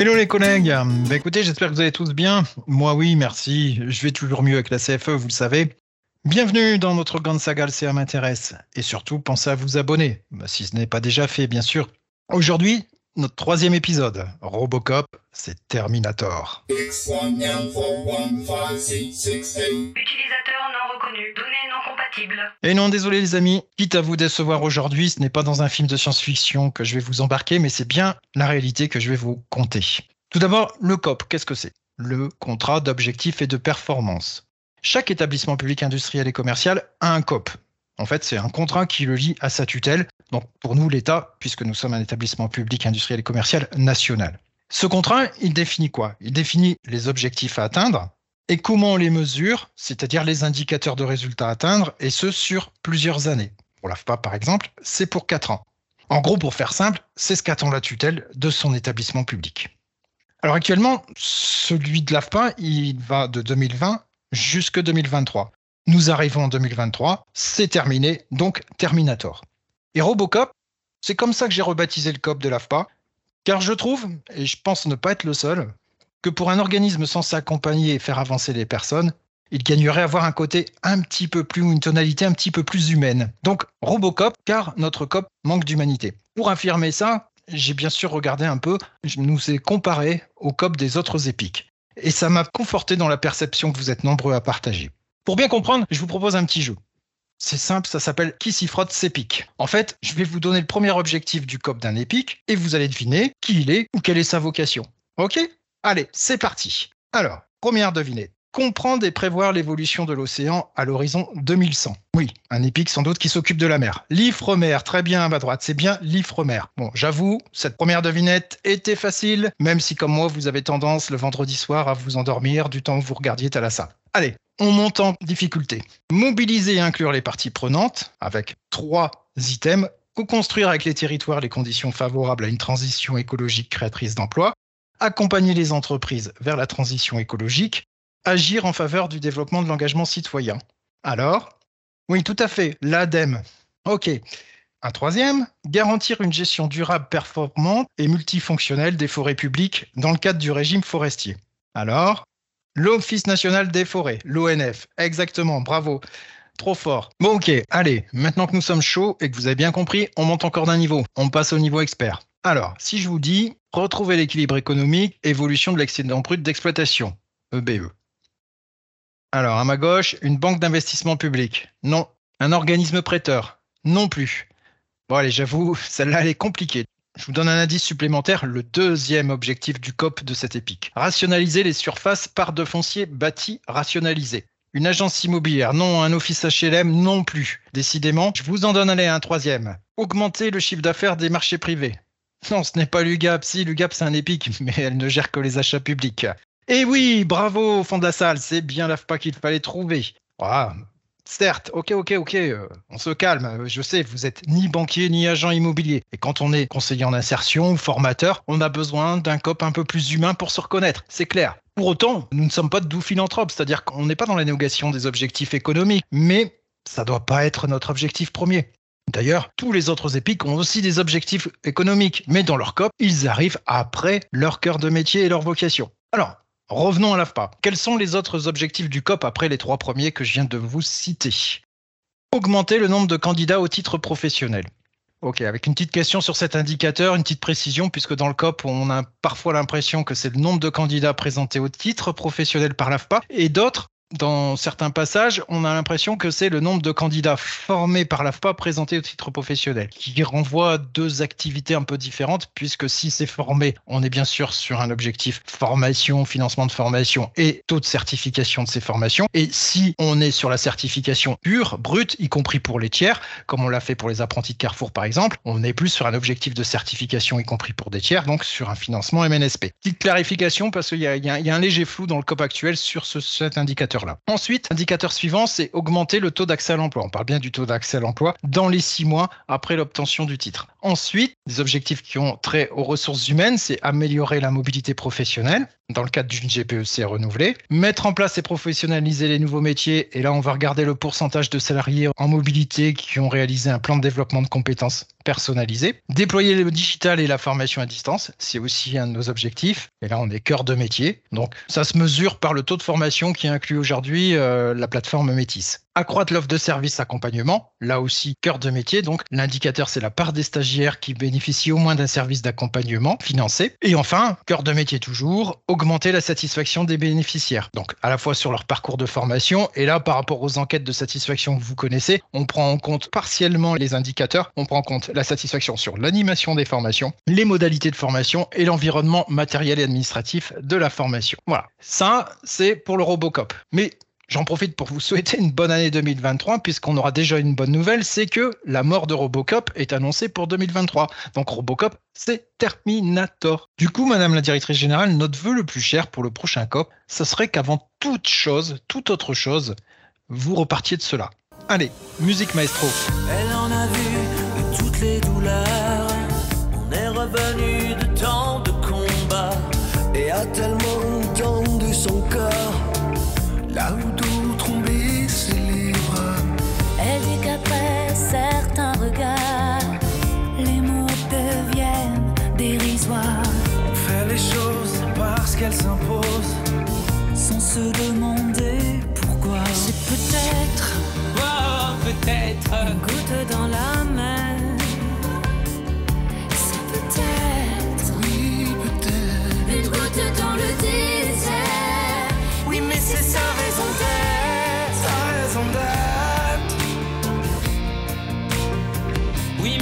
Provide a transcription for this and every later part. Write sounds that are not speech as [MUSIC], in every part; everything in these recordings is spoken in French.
Hello les collègues, bah écoutez, j'espère que vous allez tous bien. Moi oui, merci. Je vais toujours mieux avec la CFE, vous le savez. Bienvenue dans notre grande saga Le CA m'intéresse. Et surtout, pensez à vous abonner, bah, si ce n'est pas déjà fait, bien sûr. Aujourd'hui, notre troisième épisode, Robocop, c'est Terminator. Utilisateur données non compatibles. Et non, désolé les amis, quitte à vous décevoir aujourd'hui, ce n'est pas dans un film de science-fiction que je vais vous embarquer, mais c'est bien la réalité que je vais vous conter. Tout d'abord, le COP, qu'est-ce que c'est? Le contrat d'objectifs et de performance. Chaque établissement public industriel et commercial a un COP. En fait, c'est un contrat qui le lie à sa tutelle, donc pour nous l'État, puisque nous sommes un établissement public industriel et commercial national. Ce contrat, il définit quoi? Il définit les objectifs à atteindre et comment on les mesure, c'est-à-dire les indicateurs de résultats à atteindre, et ce sur plusieurs années. Pour l'AFPA, par exemple, c'est pour 4 ans. En gros, pour faire simple, c'est ce qu'attend la tutelle de son établissement public. Alors actuellement, celui de l'AFPA, il va de 2020 jusque 2023. Nous arrivons en 2023, c'est terminé, donc Terminator. Et Robocop, c'est comme ça que j'ai rebaptisé le COP de l'AFPA, car je trouve, et je pense ne pas être le seul, que pour un organisme censé accompagner et faire avancer les personnes, il gagnerait à avoir un côté un petit peu plus, une tonalité un petit peu plus humaine. Donc Robocop, car notre COP manque d'humanité. Pour affirmer ça, j'ai bien sûr regardé un peu, je nous ai comparé au COP des autres épiques. Et ça m'a conforté dans la perception que vous êtes nombreux à partager. Pour bien comprendre, je vous propose un petit jeu. C'est simple, ça s'appelle Qui s'y frotte s'épique. En fait, je vais vous donner le premier objectif du COP d'un épique et vous allez deviner qui il est ou quelle est sa vocation. Ok? Allez, c'est parti. Alors, première devinette. Comprendre et prévoir l'évolution de l'océan à l'horizon 2100. Oui, un épique sans doute qui s'occupe de la mer. L'Ifremer, très bien à ma droite, c'est bien l'Ifremer. Bon, j'avoue, cette première devinette était facile, même si comme moi, vous avez tendance le vendredi soir à vous endormir du temps où vous regardiez Thalassa. Allez, on monte en difficulté. Mobiliser et inclure les parties prenantes avec trois items. Co-construire avec les territoires les conditions favorables à une transition écologique créatrice d'emplois. Accompagner les entreprises vers la transition écologique. Agir en faveur du développement de l'engagement citoyen. Alors? Oui, tout à fait, l'ADEME. Ok. Un troisième, garantir une gestion durable, performante et multifonctionnelle des forêts publiques dans le cadre du régime forestier. Alors, l'Office national des forêts, l'ONF. Exactement, bravo. Trop fort. Bon, ok, allez, maintenant que nous sommes chauds et que vous avez bien compris, on monte encore d'un niveau. On passe au niveau expert. Alors, si je vous dis retrouver l'équilibre économique, évolution de l'excédent brut d'exploitation, EBE. Alors, à ma gauche, une banque d'investissement public. Non. Un organisme prêteur. Non plus. Bon, allez, j'avoue, [LAUGHS] celle-là, elle est compliquée. Je vous donne un indice supplémentaire, le deuxième objectif du COP de cette épique. Rationaliser les surfaces par de foncier bâti rationalisé. Une agence immobilière, non. Un office HLM, non plus. Décidément, je vous en donne un troisième. Augmenter le chiffre d'affaires des marchés privés. Non, ce n'est pas l'UGAP. Si, l'UGAP, c'est un épique, [LAUGHS] mais elle ne gère que les achats publics. Et oui, bravo au fond de la salle, c'est bien l'AFPA qu'il fallait trouver. Ah, certes, ok, ok, ok, euh, on se calme. Je sais, vous êtes ni banquier ni agent immobilier. Et quand on est conseiller en insertion ou formateur, on a besoin d'un cop un peu plus humain pour se reconnaître, c'est clair. Pour autant, nous ne sommes pas de doux philanthropes, c'est-à-dire qu'on n'est pas dans la négociation des objectifs économiques, mais ça doit pas être notre objectif premier. D'ailleurs, tous les autres épiques ont aussi des objectifs économiques, mais dans leur COP, ils arrivent après leur cœur de métier et leur vocation. Alors, Revenons à l'AFPA. Quels sont les autres objectifs du COP après les trois premiers que je viens de vous citer? Augmenter le nombre de candidats au titre professionnel. Ok, avec une petite question sur cet indicateur, une petite précision, puisque dans le COP, on a parfois l'impression que c'est le nombre de candidats présentés au titre professionnel par l'AFPA, et d'autres dans certains passages, on a l'impression que c'est le nombre de candidats formés par l'AFPA présentés au titre professionnel, qui renvoie à deux activités un peu différentes, puisque si c'est formé, on est bien sûr sur un objectif formation, financement de formation et taux de certification de ces formations. Et si on est sur la certification pure, brute, y compris pour les tiers, comme on l'a fait pour les apprentis de Carrefour par exemple, on est plus sur un objectif de certification, y compris pour des tiers, donc sur un financement MNSP. Petite clarification, parce qu'il y, a un léger flou dans le COP actuel sur ce, cet indicateur Ensuite, indicateur suivant, c'est augmenter le taux d'accès à l'emploi. On parle bien du taux d'accès à l'emploi dans les six mois après l'obtention du titre. Ensuite, des objectifs qui ont trait aux ressources humaines, c'est améliorer la mobilité professionnelle dans le cadre d'une GPEC renouvelée, mettre en place et professionnaliser les nouveaux métiers. Et là, on va regarder le pourcentage de salariés en mobilité qui ont réalisé un plan de développement de compétences personnalisé. Déployer le digital et la formation à distance, c'est aussi un de nos objectifs. Et là, on est cœur de métier. Donc, ça se mesure par le taux de formation qui inclut aujourd'hui euh, la plateforme Métis. Accroître l'offre de services accompagnement, là aussi cœur de métier. Donc, l'indicateur, c'est la part des stagiaires qui bénéficient au moins d'un service d'accompagnement financé. Et enfin, cœur de métier toujours, augmenter la satisfaction des bénéficiaires. Donc, à la fois sur leur parcours de formation et là, par rapport aux enquêtes de satisfaction que vous connaissez, on prend en compte partiellement les indicateurs. On prend en compte la satisfaction sur l'animation des formations, les modalités de formation et l'environnement matériel et administratif de la formation. Voilà. Ça, c'est pour le Robocop. Mais J'en profite pour vous souhaiter une bonne année 2023 puisqu'on aura déjà une bonne nouvelle, c'est que la mort de Robocop est annoncée pour 2023. Donc Robocop, c'est Terminator. Du coup, Madame la Directrice Générale, notre vœu le plus cher pour le prochain COP, ce serait qu'avant toute chose, toute autre chose, vous repartiez de cela. Allez, musique maestro. Elle en a vu toutes les douleurs. Raison d'être. Oui.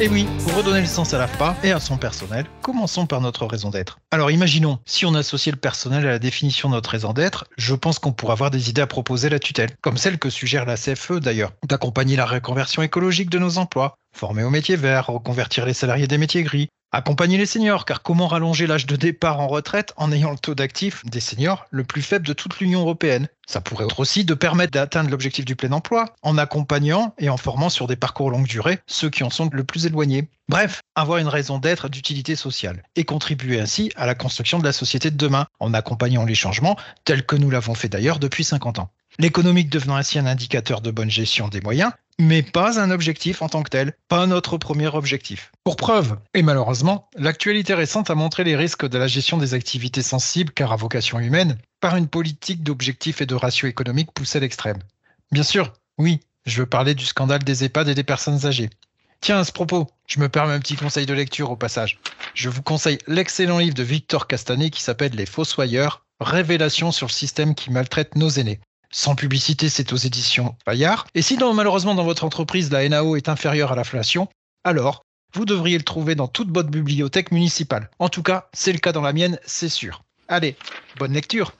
Et pour redonner le sens à l'AFPA et à son personnel, commençons par notre raison d'être. Alors imaginons, si on associait le personnel à la définition de notre raison d'être, je pense qu'on pourrait avoir des idées à proposer la tutelle, comme celle que suggère la CFE d'ailleurs, d'accompagner la reconversion écologique de nos emplois, former aux métiers verts, reconvertir les salariés des métiers gris, accompagner les seniors, car comment rallonger l'âge de départ en retraite en ayant le taux d'actifs des seniors le plus faible de toute l'Union européenne? Ça pourrait être aussi de permettre d'atteindre l'objectif du plein emploi en accompagnant et en formant sur des parcours longue durée ceux qui en sont le plus éloignés. Bref, avoir une raison d'être d'utilité sociale et contribuer ainsi à la construction de la société de demain en accompagnant les changements tels que nous l'avons fait d'ailleurs depuis 50 ans. L'économique devenant ainsi un indicateur de bonne gestion des moyens, mais pas un objectif en tant que tel, pas notre premier objectif. Pour preuve, et malheureusement, l'actualité récente a montré les risques de la gestion des activités sensibles car à vocation humaine par une politique d'objectifs et de ratios économiques poussée à l'extrême. Bien sûr, oui, je veux parler du scandale des EHPAD et des personnes âgées. Tiens, à ce propos, je me permets un petit conseil de lecture au passage. Je vous conseille l'excellent livre de Victor Castanet qui s'appelle Les Fossoyeurs, révélation sur le système qui maltraite nos aînés. Sans publicité, c'est aux éditions Bayard. Et si malheureusement dans votre entreprise la NAO est inférieure à l'inflation, alors vous devriez le trouver dans toute bonne bibliothèque municipale. En tout cas, c'est le cas dans la mienne, c'est sûr. Allez, bonne lecture.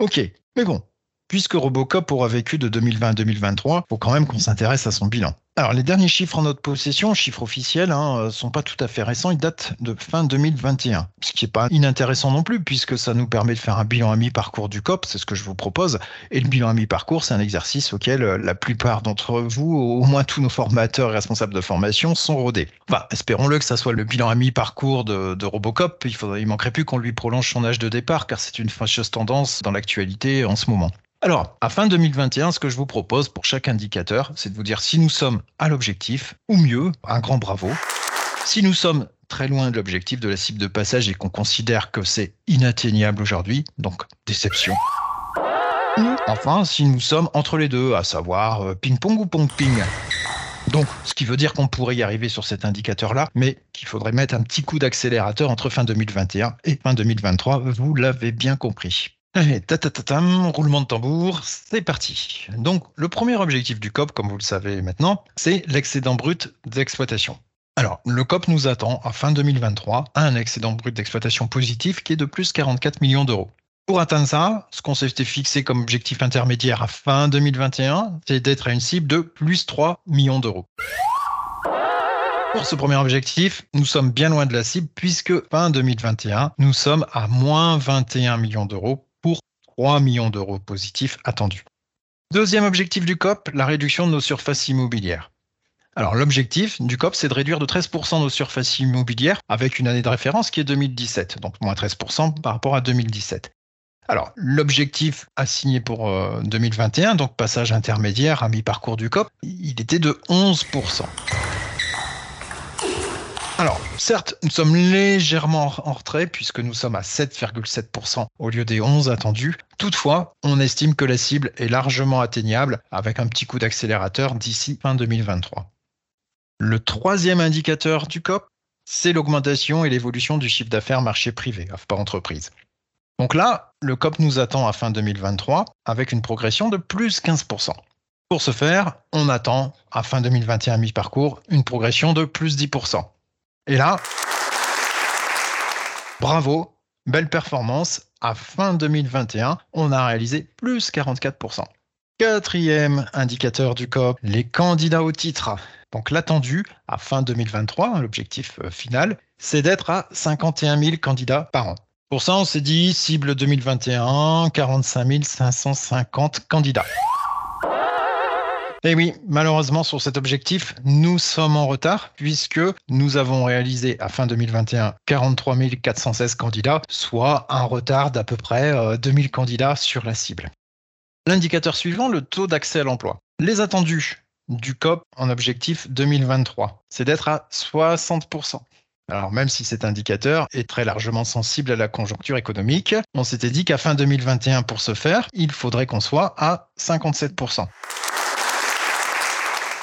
Ok, mais bon, puisque Robocop aura vécu de 2020 à 2023, faut quand même qu'on s'intéresse à son bilan. Alors, les derniers chiffres en notre possession, chiffres officiels, hein, euh, sont pas tout à fait récents, ils datent de fin 2021. Ce qui est pas inintéressant non plus, puisque ça nous permet de faire un bilan à mi-parcours du COP, c'est ce que je vous propose. Et le bilan à mi-parcours, c'est un exercice auquel euh, la plupart d'entre vous, au moins tous nos formateurs et responsables de formation, sont rodés. Enfin, espérons-le que ça soit le bilan à mi-parcours de, de Robocop. Il, faudrait, il manquerait plus qu'on lui prolonge son âge de départ, car c'est une fâcheuse tendance dans l'actualité en ce moment. Alors, à fin 2021, ce que je vous propose pour chaque indicateur, c'est de vous dire si nous sommes à l'objectif, ou mieux, un grand bravo. Si nous sommes très loin de l'objectif de la cible de passage et qu'on considère que c'est inatteignable aujourd'hui, donc déception. Enfin, si nous sommes entre les deux, à savoir euh, ping-pong ou pong-ping. Donc, ce qui veut dire qu'on pourrait y arriver sur cet indicateur-là, mais qu'il faudrait mettre un petit coup d'accélérateur entre fin 2021 et fin 2023, vous l'avez bien compris. Allez, tatatatam, roulement de tambour, c'est parti. Donc, le premier objectif du COP, comme vous le savez maintenant, c'est l'excédent brut d'exploitation. Alors, le COP nous attend à fin 2023 à un excédent brut d'exploitation positif qui est de plus 44 millions d'euros. Pour atteindre ça, ce qu'on s'était fixé comme objectif intermédiaire à fin 2021, c'est d'être à une cible de plus 3 millions d'euros. Pour ce premier objectif, nous sommes bien loin de la cible puisque fin 2021, nous sommes à moins 21 millions d'euros 3 millions d'euros positifs attendus. Deuxième objectif du COP, la réduction de nos surfaces immobilières. Alors l'objectif du COP, c'est de réduire de 13% nos surfaces immobilières avec une année de référence qui est 2017, donc moins 13% par rapport à 2017. Alors, l'objectif assigné pour 2021, donc passage intermédiaire à mi-parcours du COP, il était de 11%. Alors, certes, nous sommes légèrement en retrait puisque nous sommes à 7,7% au lieu des 11 attendus. Toutefois, on estime que la cible est largement atteignable avec un petit coup d'accélérateur d'ici fin 2023. Le troisième indicateur du COP, c'est l'augmentation et l'évolution du chiffre d'affaires marché privé, par entreprise. Donc là, le COP nous attend à fin 2023 avec une progression de plus 15%. Pour ce faire, on attend à fin 2021 mi-parcours une progression de plus 10%. Et là, bravo, belle performance. À fin 2021, on a réalisé plus 44%. Quatrième indicateur du COP, les candidats au titre. Donc l'attendu à fin 2023, l'objectif euh, final, c'est d'être à 51 000 candidats par an. Pour ça, on s'est dit cible 2021, 45 550 candidats. Et eh oui, malheureusement, sur cet objectif, nous sommes en retard puisque nous avons réalisé à fin 2021 43 416 candidats, soit un retard d'à peu près 2000 euh, candidats sur la cible. L'indicateur suivant, le taux d'accès à l'emploi. Les attendus du COP en objectif 2023, c'est d'être à 60%. Alors même si cet indicateur est très largement sensible à la conjoncture économique, on s'était dit qu'à fin 2021, pour ce faire, il faudrait qu'on soit à 57%.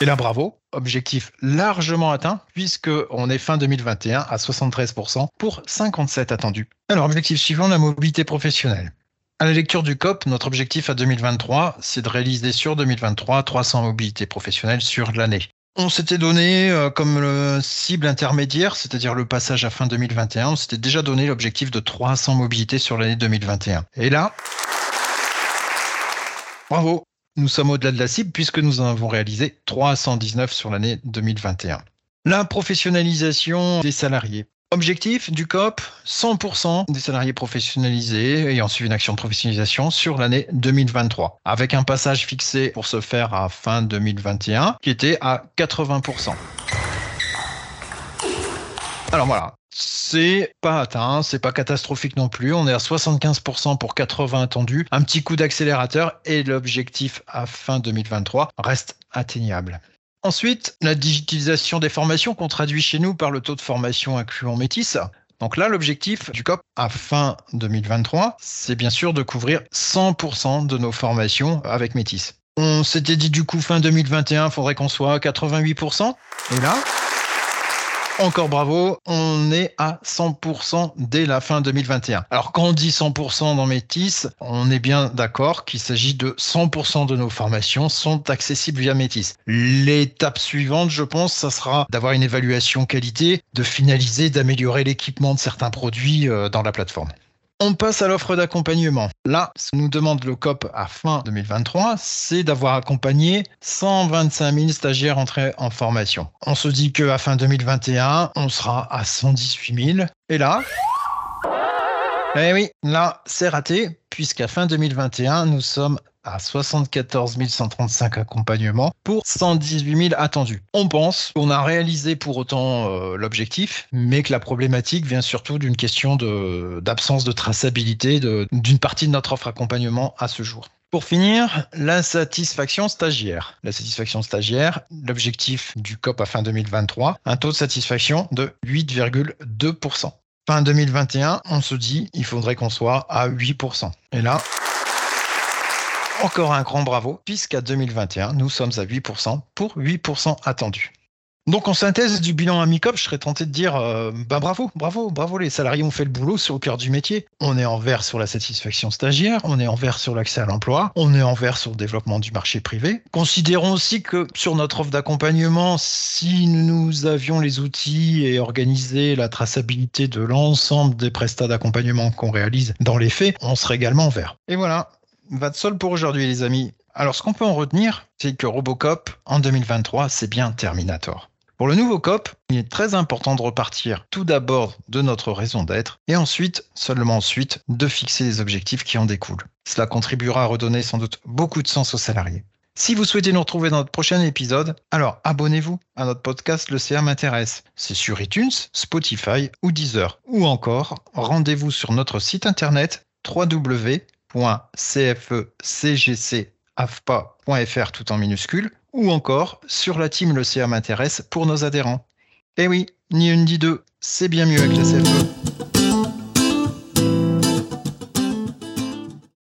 Et là, bravo, objectif largement atteint, puisque on est fin 2021 à 73% pour 57 attendus. Alors, objectif suivant, la mobilité professionnelle. À la lecture du COP, notre objectif à 2023, c'est de réaliser sur 2023 300 mobilités professionnelles sur l'année. On s'était donné euh, comme cible intermédiaire, c'est-à-dire le passage à fin 2021, on s'était déjà donné l'objectif de 300 mobilités sur l'année 2021. Et là, bravo, nous sommes au-delà de la cible puisque nous en avons réalisé 319 sur l'année 2021. La professionnalisation des salariés. Objectif du COP, 100% des salariés professionnalisés ayant suivi une action de professionnalisation sur l'année 2023, avec un passage fixé pour se faire à fin 2021 qui était à 80%. Alors voilà, c'est pas atteint, c'est pas catastrophique non plus. On est à 75% pour 80 attendus. Un petit coup d'accélérateur et l'objectif à fin 2023 reste atteignable. Ensuite, la digitalisation des formations qu'on traduit chez nous par le taux de formation incluant métis. Donc là, l'objectif du COP à fin 2023, c'est bien sûr de couvrir 100% de nos formations avec métis. On s'était dit du coup fin 2021, il faudrait qu'on soit à 88%. Et là, encore bravo, on est à 100% dès la fin 2021. Alors quand on dit 100% dans Métis, on est bien d'accord qu'il s'agit de 100% de nos formations sont accessibles via Métis. L'étape suivante, je pense, ça sera d'avoir une évaluation qualité, de finaliser, d'améliorer l'équipement de certains produits euh, dans la plateforme. On passe à l'offre d'accompagnement. Là, ce que nous demande le COP à fin 2023, c'est d'avoir accompagné 125 000 stagiaires entrés en formation. On se dit qu'à fin 2021, on sera à 118 000. Et là, eh oui, là, c'est raté, puisqu'à fin 2021, nous sommes à 74 135 accompagnements pour 118 000 attendus. On pense qu'on a réalisé pour autant euh, l'objectif, mais que la problématique vient surtout d'une question d'absence de, traçabilité d'une partie de notre offre accompagnement à ce jour. Pour finir, la satisfaction stagiaire. La satisfaction stagiaire, l'objectif du COP à fin 2023, un taux de satisfaction de 8,2%. Fin 2021, on se dit, il faudrait qu'on soit à 8%. Et là, encore un grand bravo, puisqu'à 2021, nous sommes à 8% pour 8% attendus. Donc en synthèse du bilan Amicop, je serais tenté de dire euh, bah bravo, bravo, bravo, les salariés ont fait le boulot, c'est au cœur du métier. On est en vert sur la satisfaction stagiaire, on est en vert sur l'accès à l'emploi, on est en vert sur le développement du marché privé. Considérons aussi que sur notre offre d'accompagnement, si nous avions les outils et organisé la traçabilité de l'ensemble des prestats d'accompagnement qu'on réalise dans les faits, on serait également en vert. Et voilà, de sol pour aujourd'hui, les amis. Alors, ce qu'on peut en retenir, c'est que Robocop, en 2023, c'est bien Terminator. Pour le nouveau COP, il est très important de repartir tout d'abord de notre raison d'être et ensuite, seulement ensuite, de fixer les objectifs qui en découlent. Cela contribuera à redonner sans doute beaucoup de sens aux salariés. Si vous souhaitez nous retrouver dans notre prochain épisode, alors abonnez-vous à notre podcast Le CA m'intéresse. C'est sur iTunes, Spotify ou Deezer. Ou encore, rendez-vous sur notre site internet www.cfecgcafpa.fr tout en minuscule ou encore sur la team Le CA m'intéresse pour nos adhérents. Eh oui, ni une ni deux, c'est bien mieux avec la CFE.